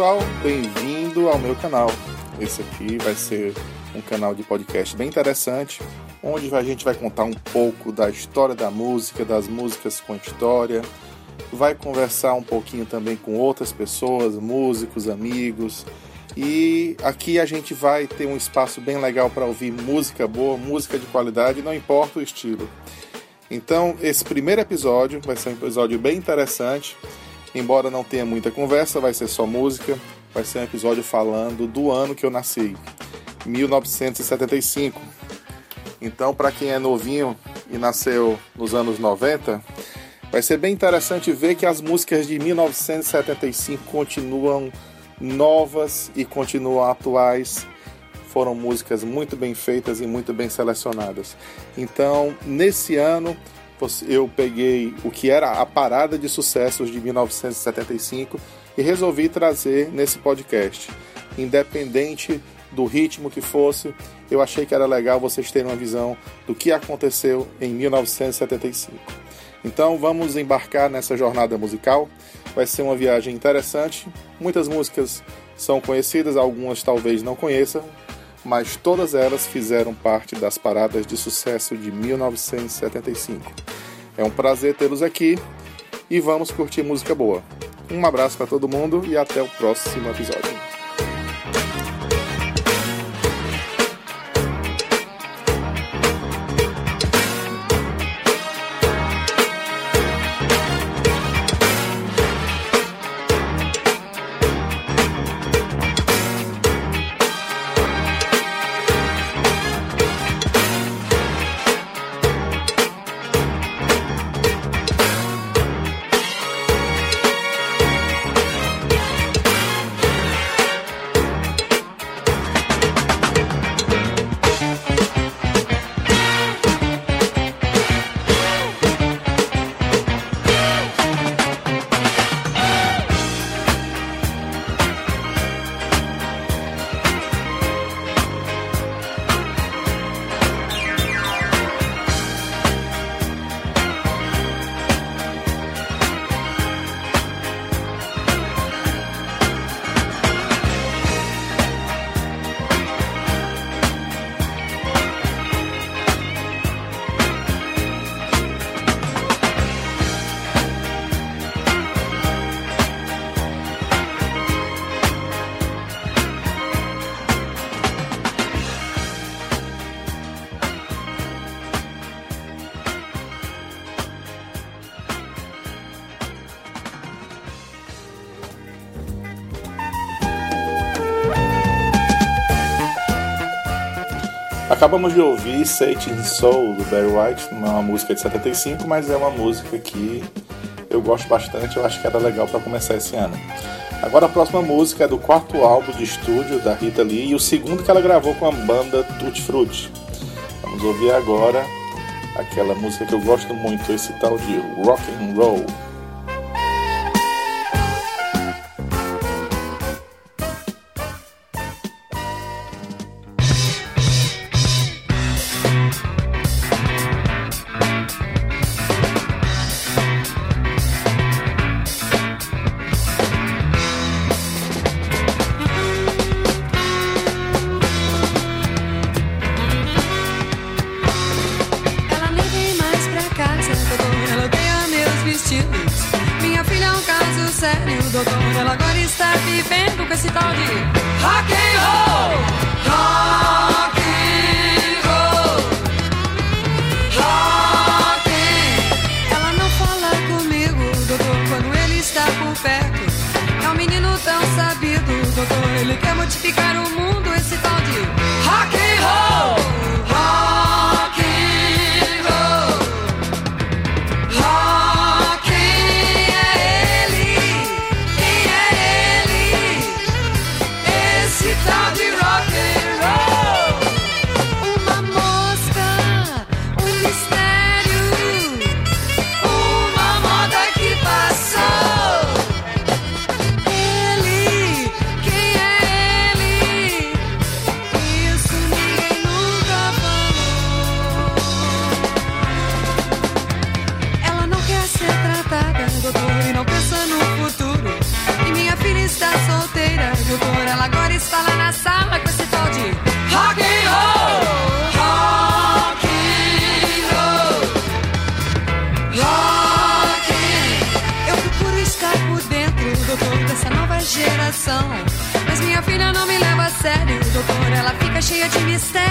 pessoal, bem-vindo ao meu canal. Esse aqui vai ser um canal de podcast bem interessante, onde a gente vai contar um pouco da história da música, das músicas com história, vai conversar um pouquinho também com outras pessoas, músicos, amigos. E aqui a gente vai ter um espaço bem legal para ouvir música boa, música de qualidade, não importa o estilo. Então, esse primeiro episódio vai ser um episódio bem interessante. Embora não tenha muita conversa, vai ser só música. Vai ser um episódio falando do ano que eu nasci, 1975. Então, para quem é novinho e nasceu nos anos 90, vai ser bem interessante ver que as músicas de 1975 continuam novas e continuam atuais. Foram músicas muito bem feitas e muito bem selecionadas. Então, nesse ano, eu peguei o que era a parada de sucessos de 1975 e resolvi trazer nesse podcast. Independente do ritmo que fosse, eu achei que era legal vocês terem uma visão do que aconteceu em 1975. Então vamos embarcar nessa jornada musical. Vai ser uma viagem interessante. Muitas músicas são conhecidas, algumas talvez não conheçam, mas todas elas fizeram parte das paradas de sucesso de 1975. É um prazer tê-los aqui e vamos curtir música boa. Um abraço para todo mundo e até o próximo episódio. Acabamos de ouvir Satan Soul do Barry White, não é uma música de 75, mas é uma música que eu gosto bastante, eu acho que era legal para começar esse ano. Agora a próxima música é do quarto álbum de estúdio da Rita Lee e o segundo que ela gravou com a banda Tutti Frutti. Vamos ouvir agora aquela música que eu gosto muito, esse tal de Rock and Roll. senhor está vivendo com esse tal de rock and roll? Rock and roll. Rock. Ela não fala comigo, doutor, quando ele está por perto. É um menino tão sabido, doutor, ele quer modificar cheia de mistério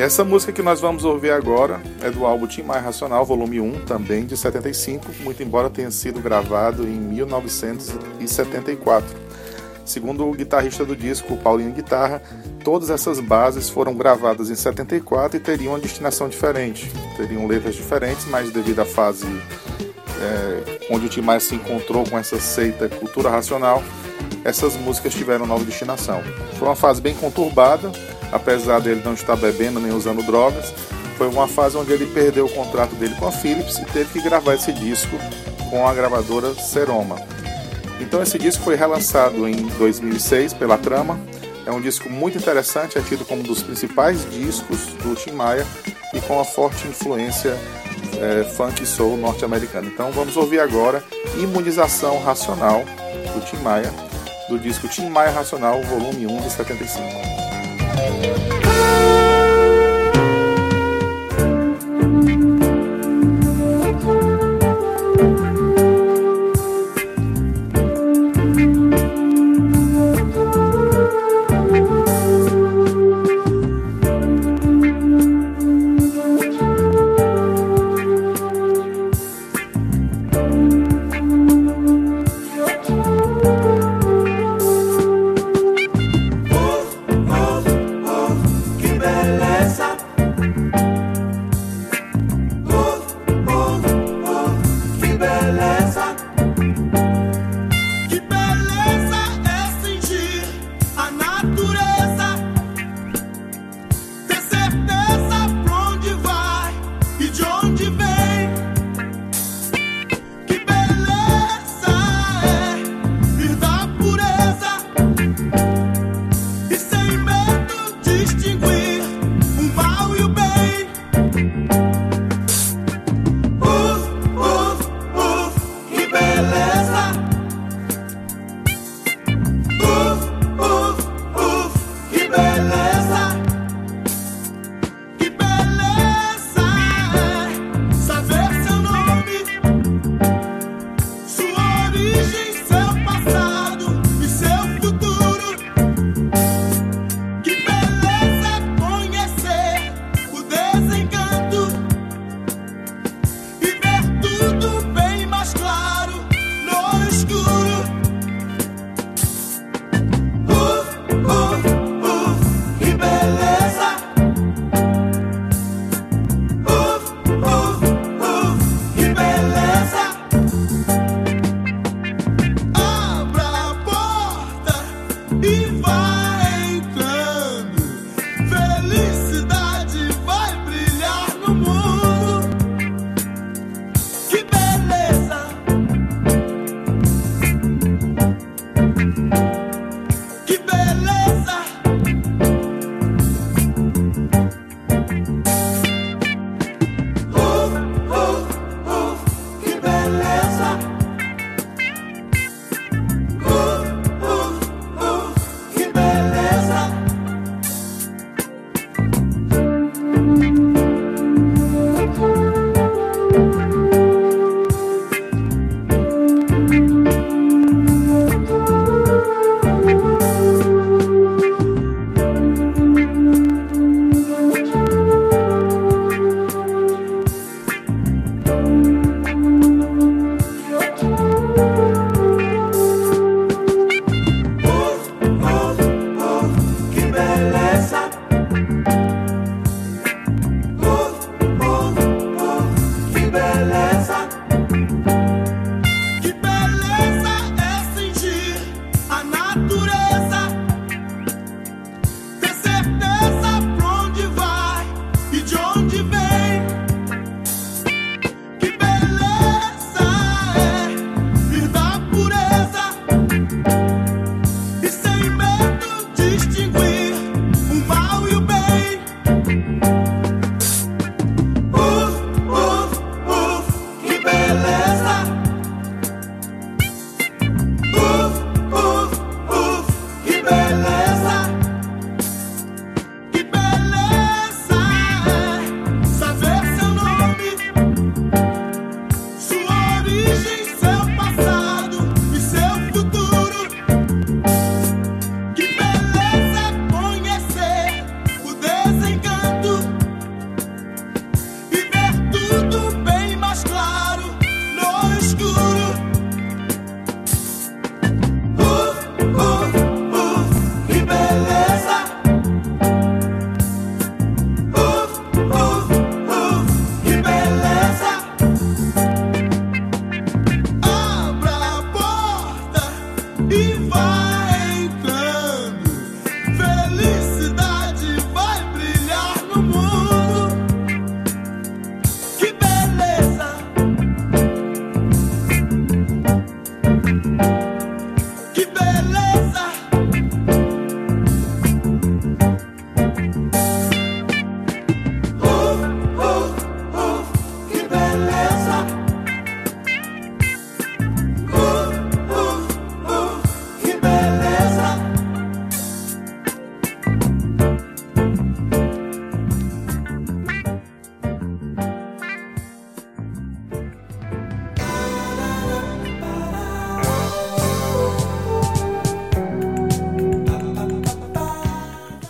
essa música que nós vamos ouvir agora é do álbum Tim Maia Racional, volume 1, também de 75, muito embora tenha sido gravado em 1974. Segundo o guitarrista do disco, Paulinho Guitarra, todas essas bases foram gravadas em 74 e teriam uma destinação diferente. Teriam letras diferentes, mas devido à fase é, onde o Tim Maia se encontrou com essa seita cultura racional, essas músicas tiveram nova destinação. Foi uma fase bem conturbada, apesar dele não estar bebendo nem usando drogas. Foi uma fase onde ele perdeu o contrato dele com a Philips e teve que gravar esse disco com a gravadora Seroma. Então esse disco foi relançado em 2006 pela Trama. É um disco muito interessante, é tido como um dos principais discos do Tim Maia e com uma forte influência é, funk soul norte-americana. Então vamos ouvir agora Imunização Racional do Tim Maia, do disco Tim Maia Racional, volume 1 de 75. Que beleza!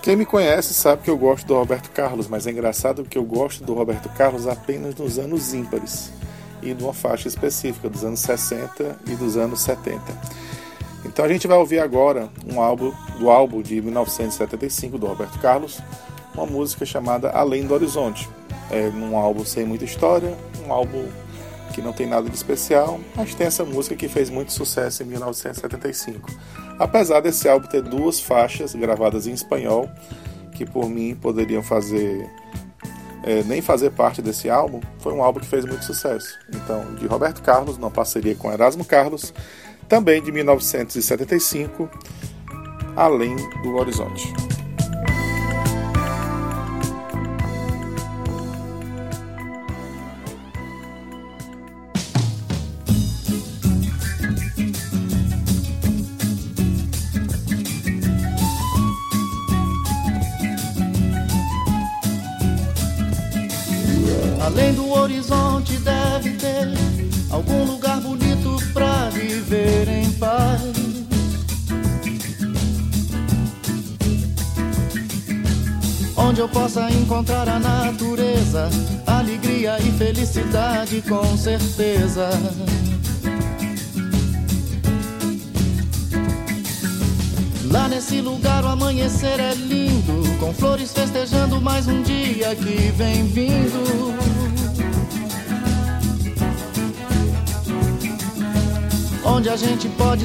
Quem me conhece sabe que eu gosto do Roberto Carlos, mas é engraçado que eu gosto do Roberto Carlos apenas nos anos ímpares e numa faixa específica dos anos 60 e dos anos 70. Então a gente vai ouvir agora um álbum do álbum de 1975 do Roberto Carlos, uma música chamada Além do Horizonte. É um álbum sem muita história, um álbum que não tem nada de especial, mas tem essa música que fez muito sucesso em 1975. Apesar desse álbum ter duas faixas gravadas em espanhol, que por mim poderiam fazer é, nem fazer parte desse álbum, foi um álbum que fez muito sucesso. Então, de Roberto Carlos, numa parceria com Erasmo Carlos, também de 1975, Além do Horizonte.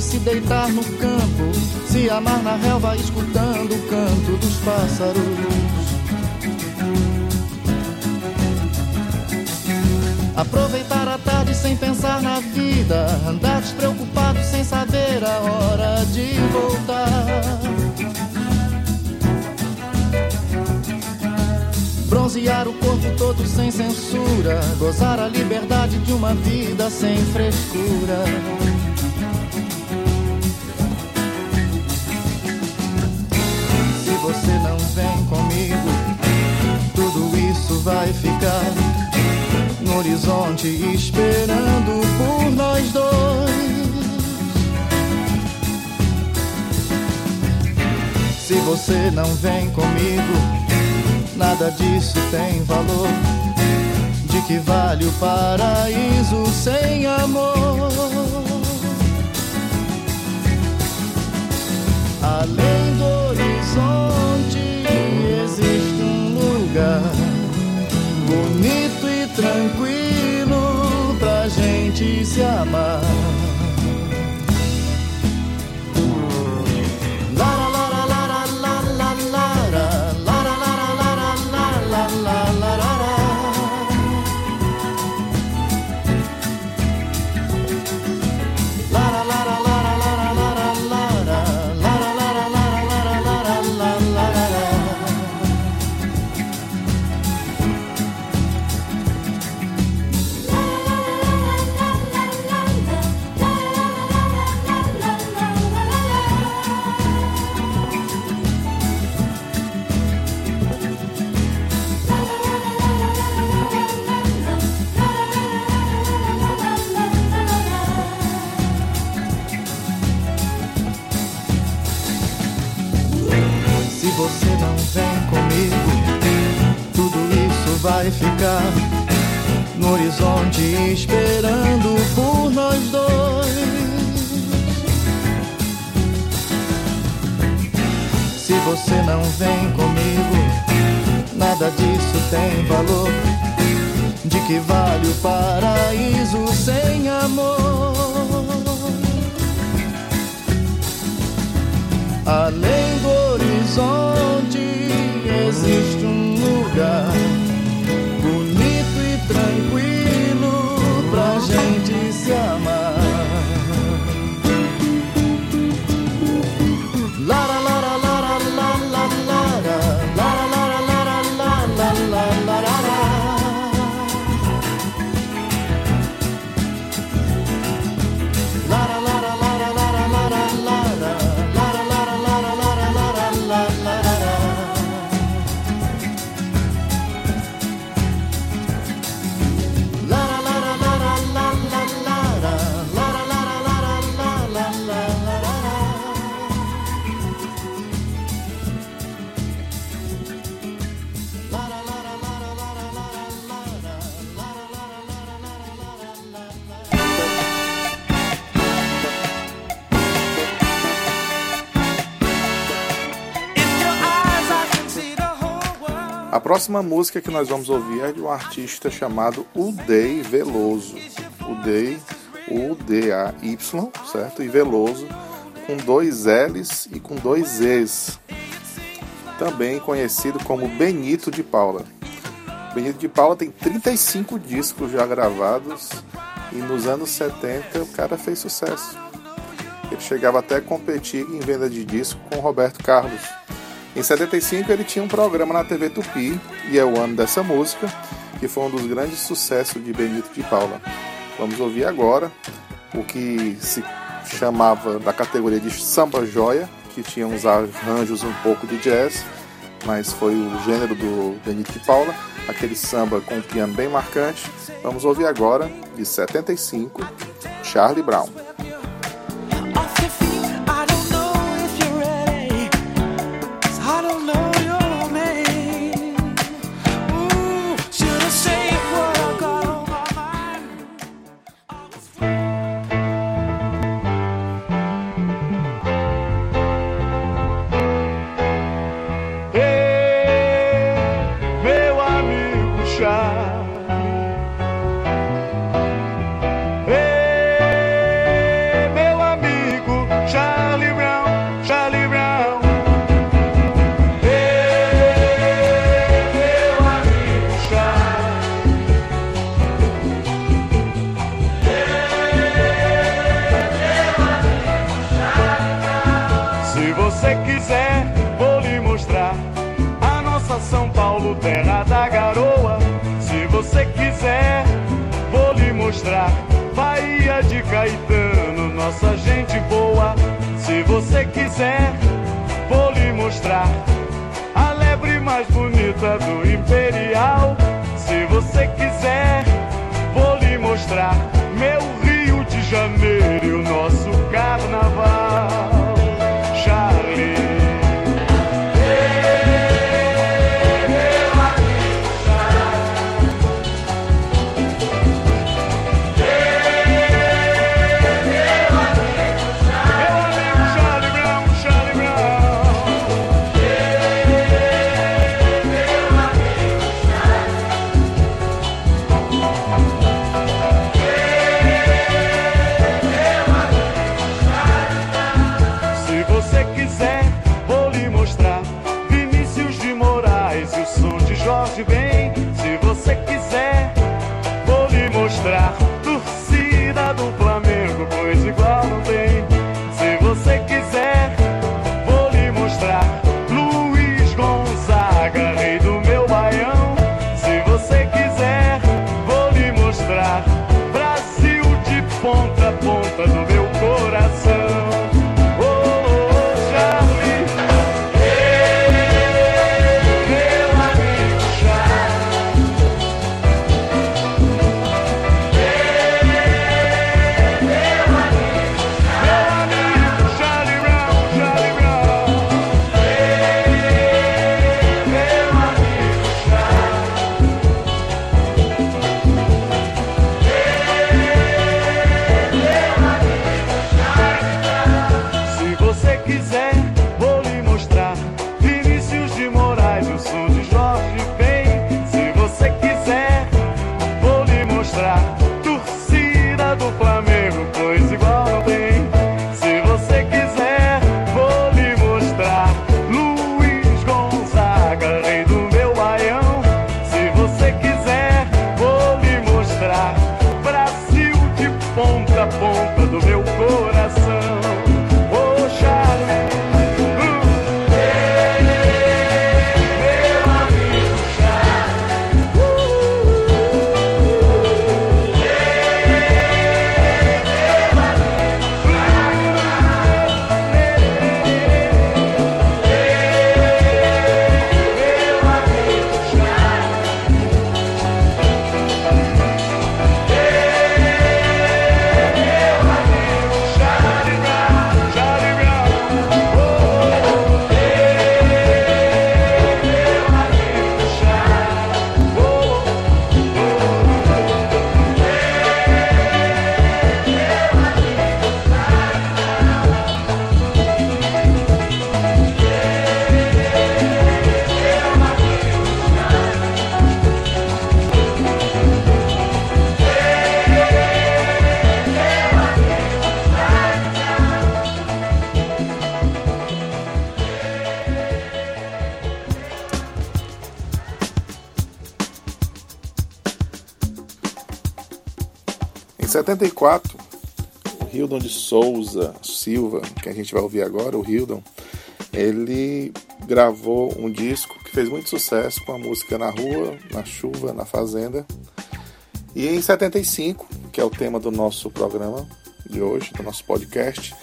Se deitar no campo, se amar na relva, escutando o canto dos pássaros. Aproveitar a tarde sem pensar na vida, andar despreocupado sem saber a hora de voltar. Bronzear o corpo todo sem censura, gozar a liberdade de uma vida sem frescura. Você não vem comigo, tudo isso vai ficar no horizonte esperando por nós dois. Se você não vem comigo, nada disso tem valor. De que vale o paraíso sem amor? Além do horizonte existe um lugar bonito e tranquilo pra gente se amar. No horizonte esperando por nós dois. Se você não vem comigo, nada disso tem valor. De que vale o paraíso sem amor? Além do horizonte existe um lugar próxima música que nós vamos ouvir é de um artista chamado Udei Veloso. Udei, U-D-A-Y, certo? E Veloso, com dois L's e com dois E's. Também conhecido como Benito de Paula. Benito de Paula tem 35 discos já gravados e nos anos 70 o cara fez sucesso. Ele chegava até a competir em venda de disco com Roberto Carlos. Em 75 ele tinha um programa na TV Tupi e é o ano dessa música, que foi um dos grandes sucessos de Benito de Paula. Vamos ouvir agora o que se chamava da categoria de samba joia, que tinha uns arranjos um pouco de jazz, mas foi o gênero do Benito de Paula, aquele samba com um piano bem marcante. Vamos ouvir agora, de 75, Charlie Brown. quiser, vou lhe mostrar a lebre mais bonita do Imperial. Se você quiser, vou lhe mostrar meu Rio de Janeiro. 74, o Hildon de Souza Silva, que a gente vai ouvir agora, o Hildon, ele gravou um disco que fez muito sucesso com a música Na Rua, Na Chuva, Na Fazenda. E em 75, que é o tema do nosso programa de hoje, do nosso podcast,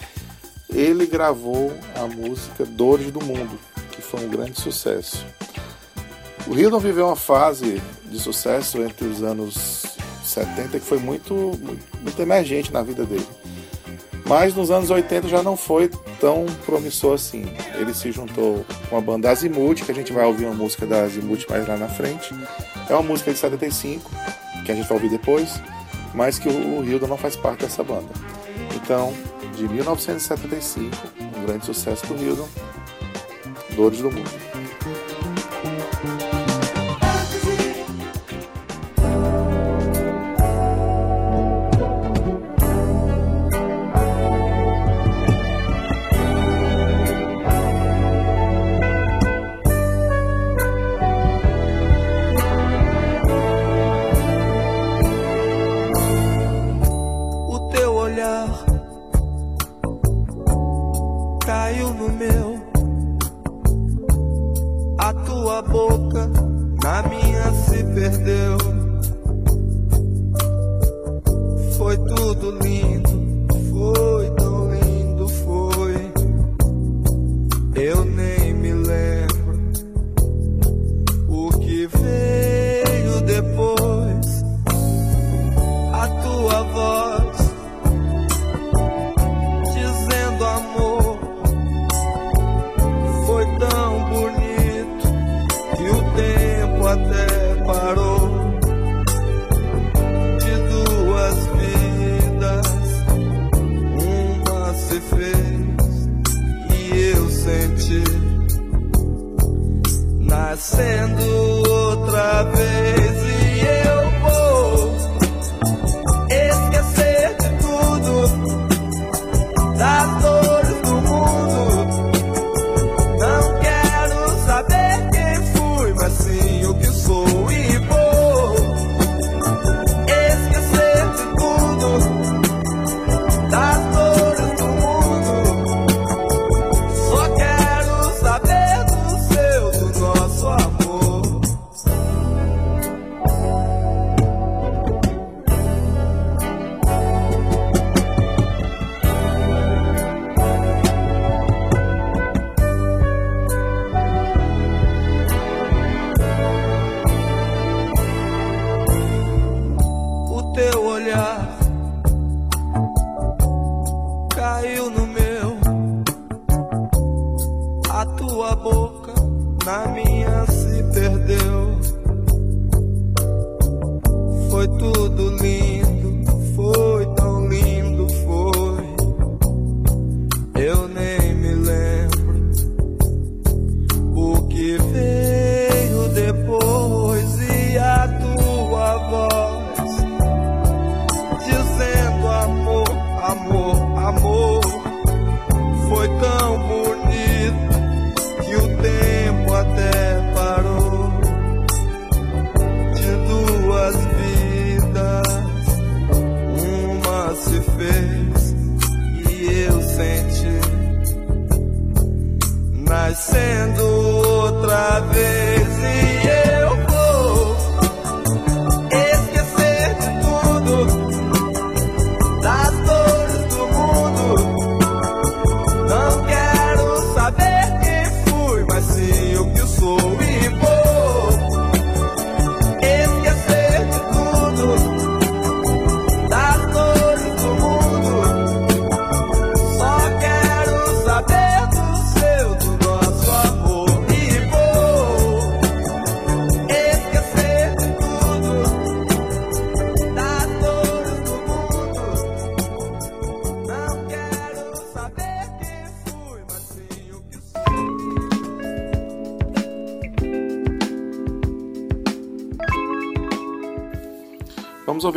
ele gravou a música Dores do Mundo, que foi um grande sucesso. O Hildon viveu uma fase de sucesso entre os anos 70 que foi muito, muito emergente na vida dele. Mas nos anos 80 já não foi tão promissor assim. Ele se juntou com a banda Azimuth, que a gente vai ouvir uma música da Azimuth mais lá na frente. É uma música de 75, que a gente vai ouvir depois, mas que o Hildon não faz parte dessa banda. Então, de 1975, um grande sucesso do Hildon, Dores do Mundo. Vamos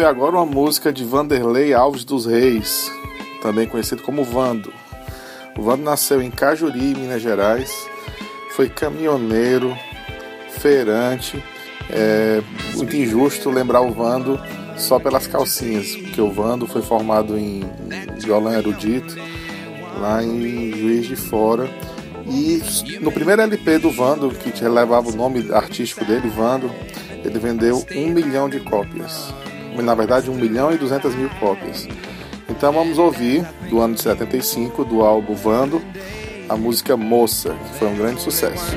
ouvir agora uma música de Vanderlei Alves dos Reis, também conhecido como Vando. O Vando nasceu em Cajuri, Minas Gerais, foi caminhoneiro, feirante. É muito injusto lembrar o Vando só pelas calcinhas, porque o Vando foi formado em, violão erudito lá em Juiz de Fora. E no primeiro LP do Vando, que levava o nome artístico dele, Vando, ele vendeu um milhão de cópias. Na verdade, um milhão e duzentas mil cópias. Então vamos ouvir, do ano de 75, do álbum Vando, a música Moça, que foi um grande sucesso.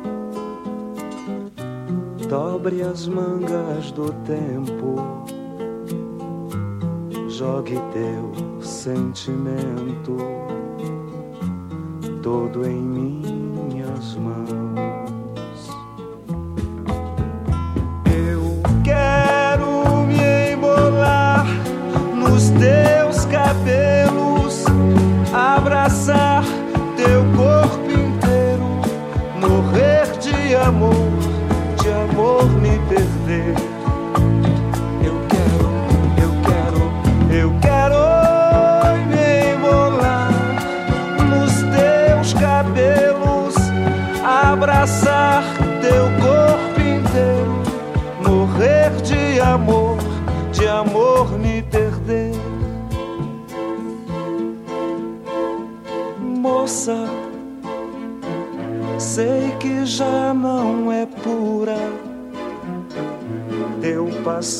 dobre as mangas do tempo, jogue teu sentimento todo em minhas mãos. live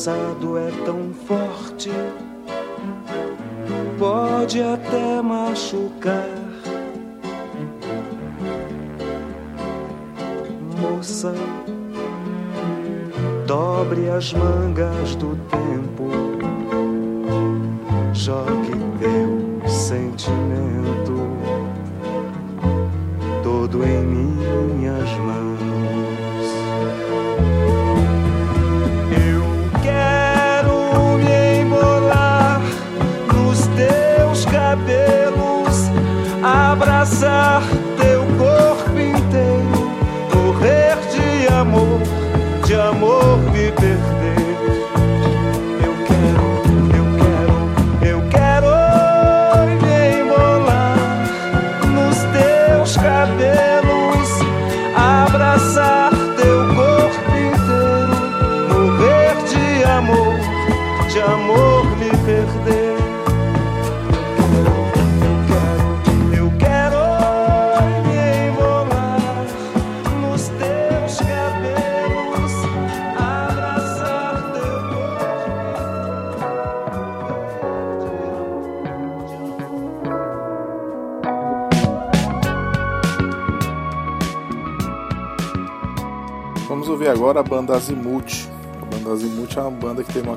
passado é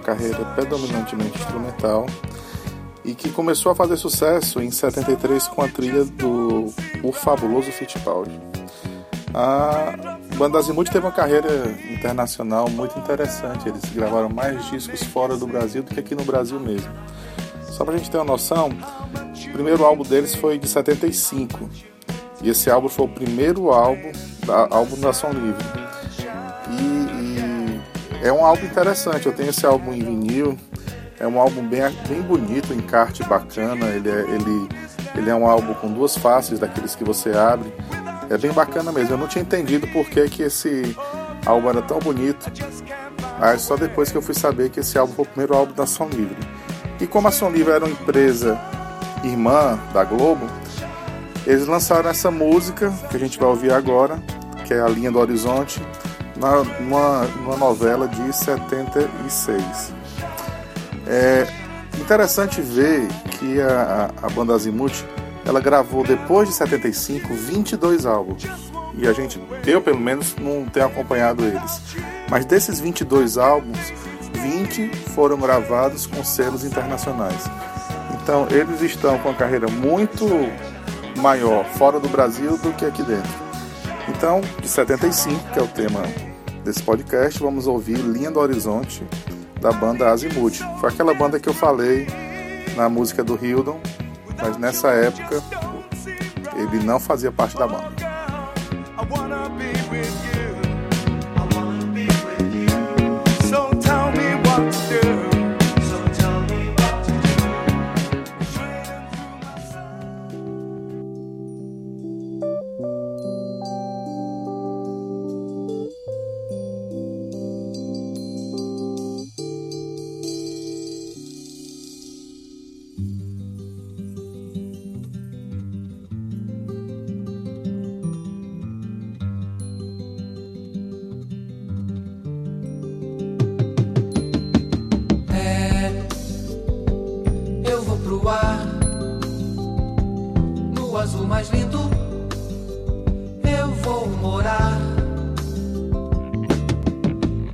carreira predominantemente instrumental e que começou a fazer sucesso em 73 com a trilha do O Fabuloso Fittipaldi. A banda Azimuth teve uma carreira internacional muito interessante. Eles gravaram mais discos fora do Brasil do que aqui no Brasil mesmo. Só pra gente ter uma noção, o primeiro álbum deles foi de 75. E esse álbum foi o primeiro álbum, álbum da Som Livre é um álbum interessante. Eu tenho esse álbum em vinil. É um álbum bem, bem bonito, encarte bacana. Ele é, ele, ele é um álbum com duas faces daqueles que você abre. É bem bacana mesmo. Eu não tinha entendido por que, que esse álbum era tão bonito. Aí só depois que eu fui saber que esse álbum foi o primeiro álbum da Som Livre. E como a Som Livre era uma empresa irmã da Globo, eles lançaram essa música que a gente vai ouvir agora, que é a Linha do Horizonte, na, numa, numa novela de 76. É interessante ver que a, a, banda Azimuth ela gravou depois de 75 22 álbuns. E a gente, eu pelo menos, não tenho acompanhado eles. Mas desses 22 álbuns, 20 foram gravados com selos internacionais. Então eles estão com a carreira muito maior fora do Brasil do que aqui dentro. Então, de 75, que é o tema desse podcast, vamos ouvir Linha do Horizonte, da banda Azimuth. Foi aquela banda que eu falei na música do Hildon, mas nessa época ele não fazia parte da banda. pro ar. No azul mais lindo, eu vou morar.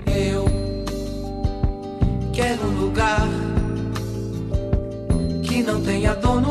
Eu quero um lugar que não tenha dono.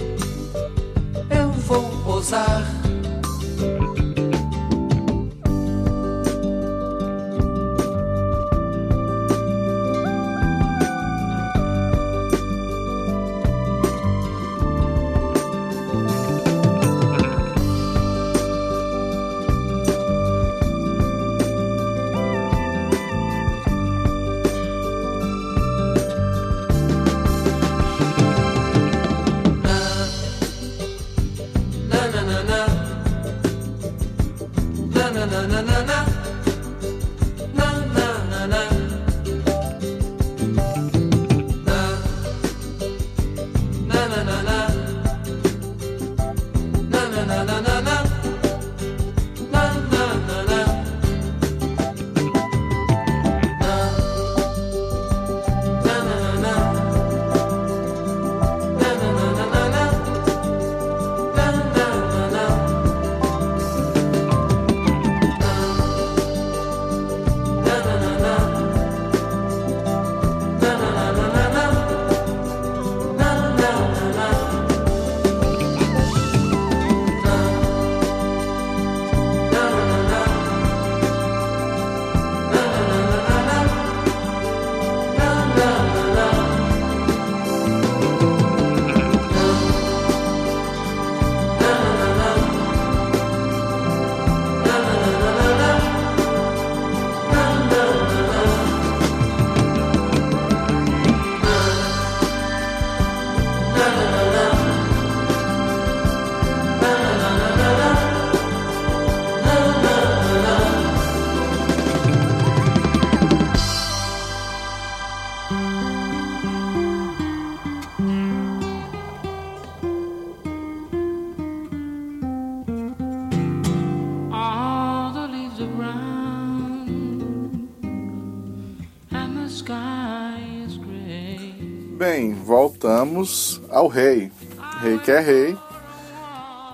voltamos ao rei. Rei que é rei,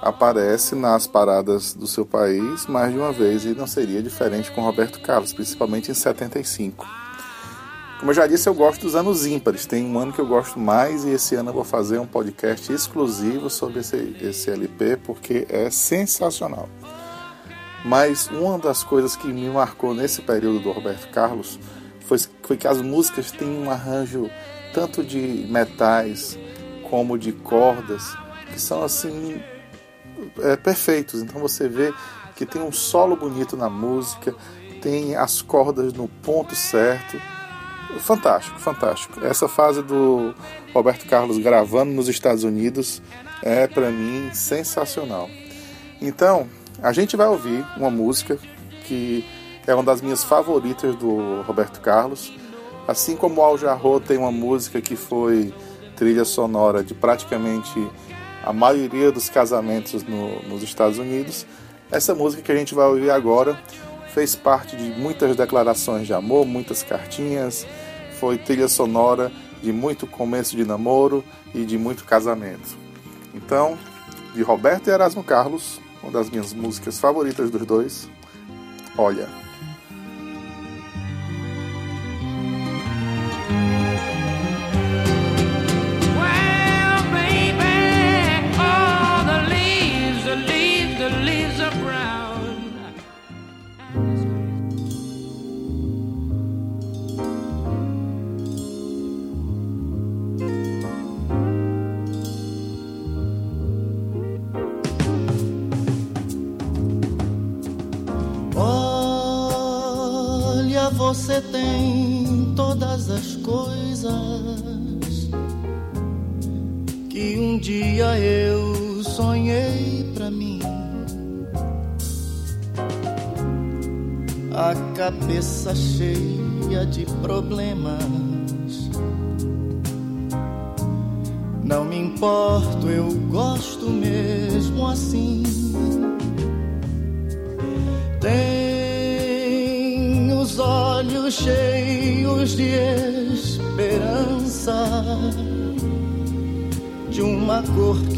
aparece nas paradas do seu país mais de uma vez e não seria diferente com Roberto Carlos, principalmente em 75. Como eu já disse, eu gosto dos anos ímpares. Tem um ano que eu gosto mais e esse ano eu vou fazer um podcast exclusivo sobre esse, esse LP porque é sensacional. Mas uma das coisas que me marcou nesse período do Roberto Carlos foi, foi que as músicas têm um arranjo tanto de metais como de cordas que são assim é, perfeitos. Então você vê que tem um solo bonito na música, tem as cordas no ponto certo fantástico, fantástico. Essa fase do Roberto Carlos gravando nos Estados Unidos é para mim sensacional. Então, a gente vai ouvir uma música que é uma das minhas favoritas do Roberto Carlos. Assim como Al Jarreau tem uma música que foi trilha sonora de praticamente a maioria dos casamentos no, nos Estados Unidos, essa música que a gente vai ouvir agora fez parte de muitas declarações de amor, muitas cartinhas, foi trilha sonora de muito começo de namoro e de muito casamento. Então, de Roberto e Erasmo Carlos, uma das minhas músicas favoritas dos dois, Olha.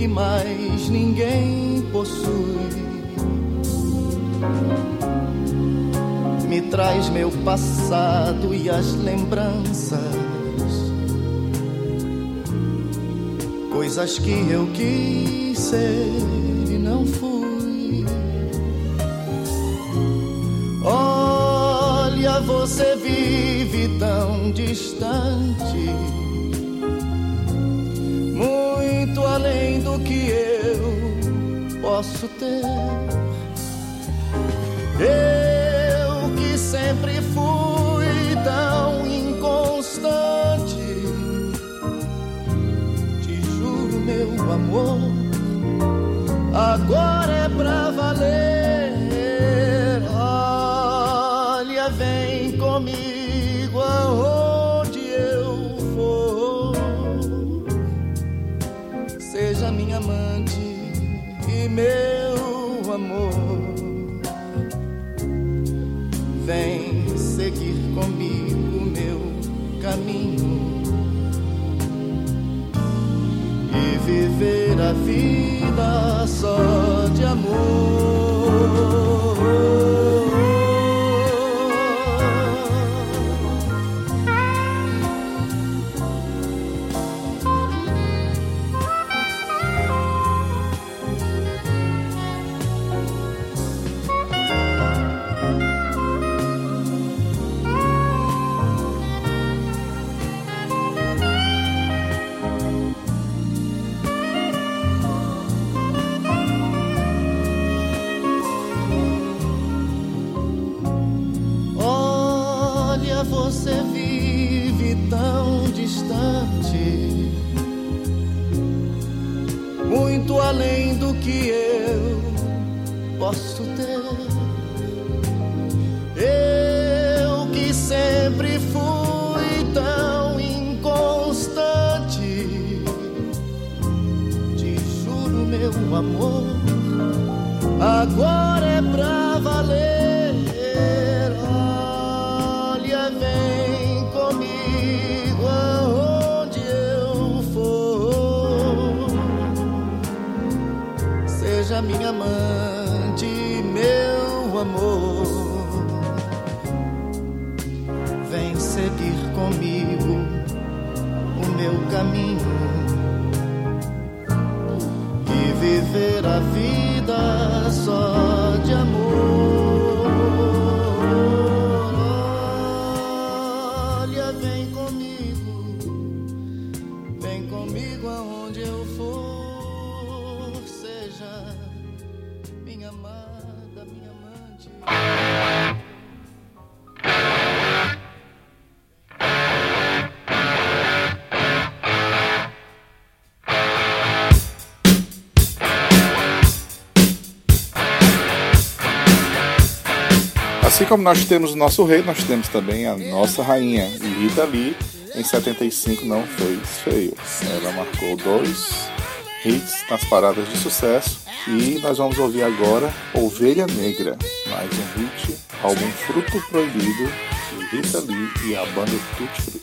Mais ninguém possui. Me traz meu passado e as lembranças, coisas que eu quis ser e não fui. você vive tão distante, além do que eu posso ter. Eu que sempre fui tão inconstante, te juro, meu amor, que eu posso ter. Eu que sempre fui tão inconstante, te juro, meu amor, agora. Como nós temos o nosso rei, nós temos também a nossa rainha. E Rita Lee, em 75, não foi feio. Ela marcou dois hits nas paradas de sucesso. E nós vamos ouvir agora Ovelha Negra, mais um hit, álbum Fruto Proibido, de Rita Lee e a banda Tutti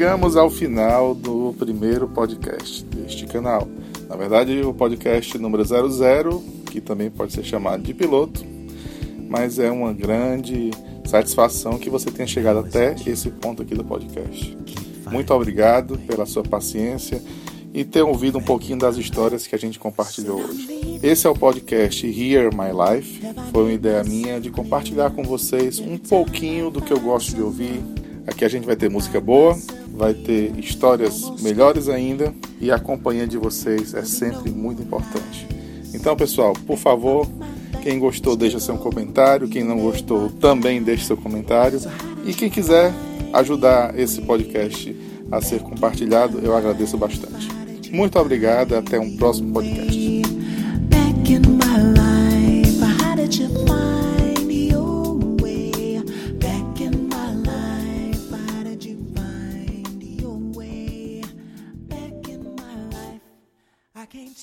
Chegamos ao final do primeiro podcast deste canal. Na verdade, o podcast número 00, que também pode ser chamado de piloto, mas é uma grande satisfação que você tenha chegado até esse ponto aqui do podcast. Muito obrigado pela sua paciência e ter ouvido um pouquinho das histórias que a gente compartilhou hoje. Esse é o podcast Hear My Life. Foi uma ideia minha de compartilhar com vocês um pouquinho do que eu gosto de ouvir. Aqui a gente vai ter música boa, vai ter histórias melhores ainda e a companhia de vocês é sempre muito importante. Então, pessoal, por favor, quem gostou, deixa seu comentário. Quem não gostou, também deixe seu comentário. E quem quiser ajudar esse podcast a ser compartilhado, eu agradeço bastante. Muito obrigado, até um próximo podcast.